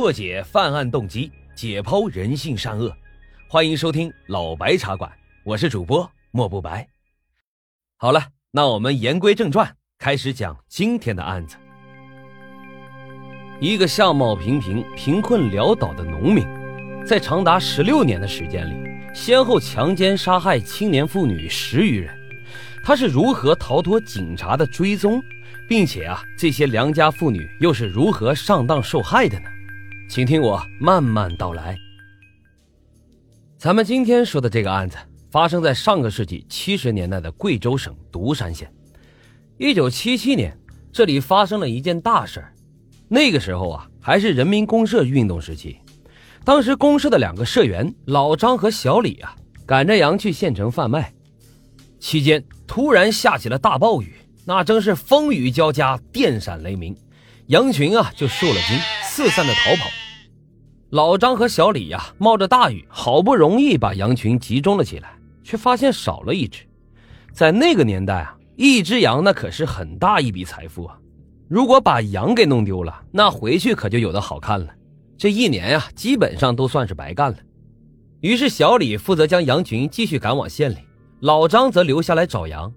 破解犯案动机，解剖人性善恶。欢迎收听老白茶馆，我是主播莫不白。好了，那我们言归正传，开始讲今天的案子。一个相貌平平、贫困潦倒的农民，在长达十六年的时间里，先后强奸、杀害青年妇女十余人。他是如何逃脱警察的追踪，并且啊，这些良家妇女又是如何上当受害的呢？请听我慢慢道来。咱们今天说的这个案子发生在上个世纪七十年代的贵州省独山县。一九七七年，这里发生了一件大事儿。那个时候啊，还是人民公社运动时期。当时公社的两个社员老张和小李啊，赶着羊去县城贩卖，期间突然下起了大暴雨，那真是风雨交加，电闪雷鸣，羊群啊就受了惊，四散的逃跑。老张和小李呀，冒着大雨，好不容易把羊群集中了起来，却发现少了一只。在那个年代啊，一只羊那可是很大一笔财富啊！如果把羊给弄丢了，那回去可就有的好看了。这一年呀，基本上都算是白干了。于是，小李负责将羊群继续赶往县里，老张则留下来找羊。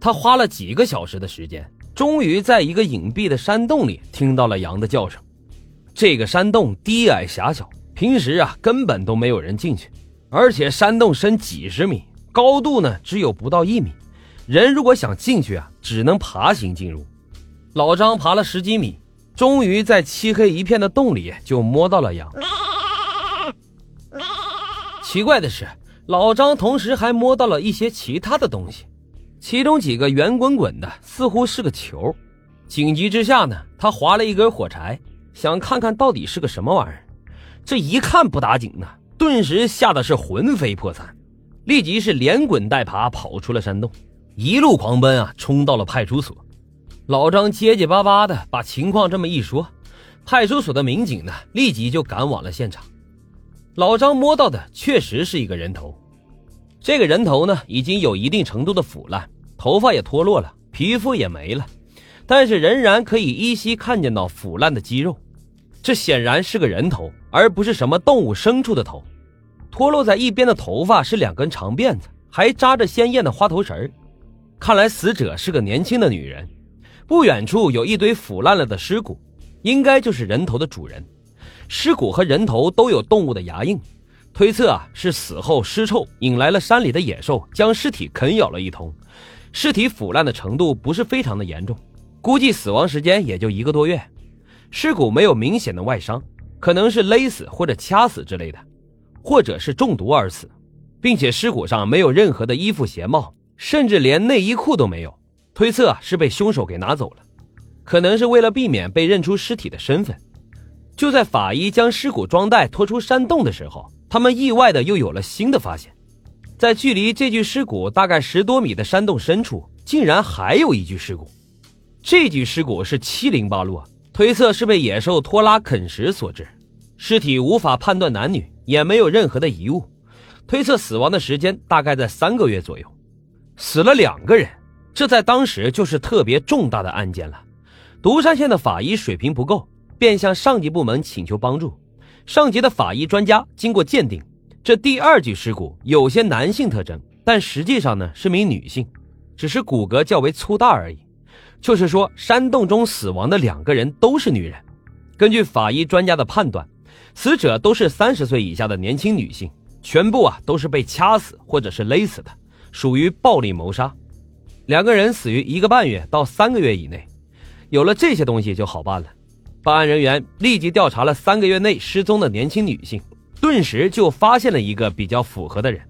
他花了几个小时的时间，终于在一个隐蔽的山洞里听到了羊的叫声。这个山洞低矮狭小，平时啊根本都没有人进去，而且山洞深几十米，高度呢只有不到一米，人如果想进去啊，只能爬行进入。老张爬了十几米，终于在漆黑一片的洞里就摸到了羊。奇怪的是，老张同时还摸到了一些其他的东西，其中几个圆滚滚的，似乎是个球。紧急之下呢，他划了一根火柴。想看看到底是个什么玩意儿，这一看不打紧呢，顿时吓得是魂飞魄散，立即是连滚带爬跑出了山洞，一路狂奔啊，冲到了派出所。老张结结巴巴的把情况这么一说，派出所的民警呢，立即就赶往了现场。老张摸到的确实是一个人头，这个人头呢，已经有一定程度的腐烂，头发也脱落了，皮肤也没了，但是仍然可以依稀看见到腐烂的肌肉。这显然是个人头，而不是什么动物、牲畜的头。脱落在一边的头发是两根长辫子，还扎着鲜艳的花头绳看来死者是个年轻的女人。不远处有一堆腐烂了的尸骨，应该就是人头的主人。尸骨和人头都有动物的牙印，推测啊是死后尸臭引来了山里的野兽，将尸体啃咬了一通。尸体腐烂的程度不是非常的严重，估计死亡时间也就一个多月。尸骨没有明显的外伤，可能是勒死或者掐死之类的，或者是中毒而死，并且尸骨上没有任何的衣服鞋帽，甚至连内衣裤都没有，推测是被凶手给拿走了，可能是为了避免被认出尸体的身份。就在法医将尸骨装袋拖出山洞的时候，他们意外的又有了新的发现，在距离这具尸骨大概十多米的山洞深处，竟然还有一具尸骨，这具尸骨是七零八落。推测是被野兽拖拉啃食所致，尸体无法判断男女，也没有任何的遗物，推测死亡的时间大概在三个月左右。死了两个人，这在当时就是特别重大的案件了。独山县的法医水平不够，便向上级部门请求帮助。上级的法医专家经过鉴定，这第二具尸骨有些男性特征，但实际上呢是名女性，只是骨骼较为粗大而已。就是说，山洞中死亡的两个人都是女人。根据法医专家的判断，死者都是三十岁以下的年轻女性，全部啊都是被掐死或者是勒死的，属于暴力谋杀。两个人死于一个半月到三个月以内。有了这些东西就好办了。办案人员立即调查了三个月内失踪的年轻女性，顿时就发现了一个比较符合的人。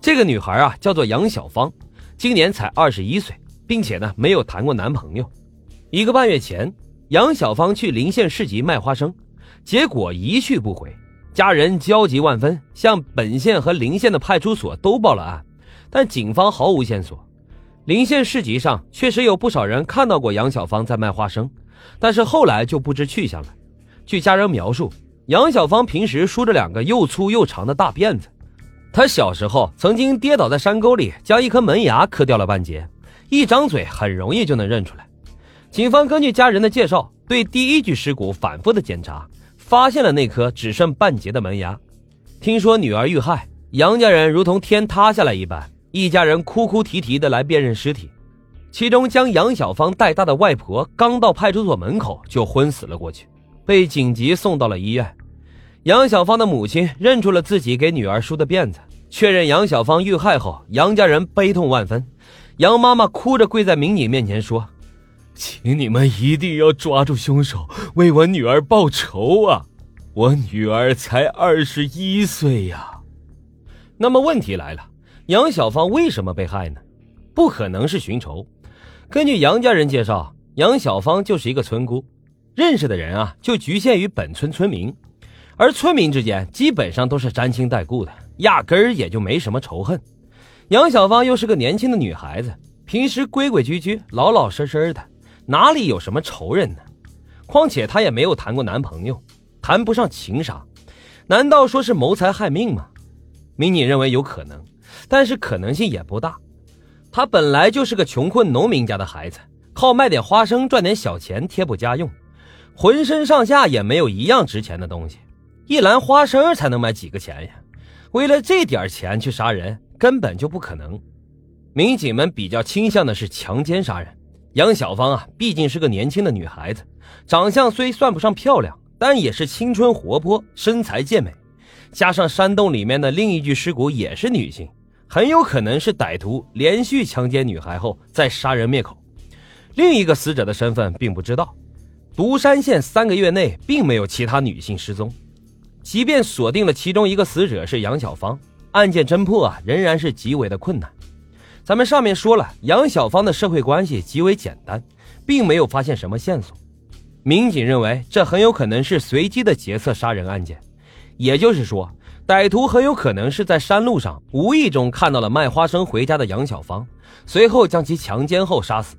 这个女孩啊叫做杨小芳，今年才二十一岁。并且呢，没有谈过男朋友。一个半月前，杨小芳去临县市集卖花生，结果一去不回，家人焦急万分，向本县和临县的派出所都报了案，但警方毫无线索。临县市集上确实有不少人看到过杨小芳在卖花生，但是后来就不知去向了。据家人描述，杨小芳平时梳着两个又粗又长的大辫子，她小时候曾经跌倒在山沟里，将一颗门牙磕掉了半截。一张嘴很容易就能认出来。警方根据家人的介绍，对第一具尸骨反复的检查，发现了那颗只剩半截的门牙。听说女儿遇害，杨家人如同天塌下来一般，一家人哭哭啼啼的来辨认尸体。其中将杨小芳带大的外婆刚到派出所门口就昏死了过去，被紧急送到了医院。杨小芳的母亲认出了自己给女儿梳的辫子，确认杨小芳遇害后，杨家人悲痛万分。杨妈妈哭着跪在民警面前说：“请你们一定要抓住凶手，为我女儿报仇啊！我女儿才二十一岁呀。”那么问题来了，杨小芳为什么被害呢？不可能是寻仇。根据杨家人介绍，杨小芳就是一个村姑，认识的人啊就局限于本村村民，而村民之间基本上都是沾亲带故的，压根儿也就没什么仇恨。杨小芳又是个年轻的女孩子，平时规规矩矩、老老实实的，哪里有什么仇人呢？况且她也没有谈过男朋友，谈不上情杀，难道说是谋财害命吗？民警认为有可能，但是可能性也不大。他本来就是个穷困农民家的孩子，靠卖点花生赚点小钱贴补家用，浑身上下也没有一样值钱的东西，一篮花生才能买几个钱呀？为了这点钱去杀人，根本就不可能。民警们比较倾向的是强奸杀人。杨小芳啊，毕竟是个年轻的女孩子，长相虽算不上漂亮，但也是青春活泼，身材健美，加上山洞里面的另一具尸骨也是女性。很有可能是歹徒连续强奸女孩后再杀人灭口，另一个死者的身份并不知道。独山县三个月内并没有其他女性失踪，即便锁定了其中一个死者是杨小芳，案件侦破啊仍然是极为的困难。咱们上面说了，杨小芳的社会关系极为简单，并没有发现什么线索。民警认为这很有可能是随机的劫色杀人案件，也就是说。歹徒很有可能是在山路上无意中看到了卖花生回家的杨小芳，随后将其强奸后杀死。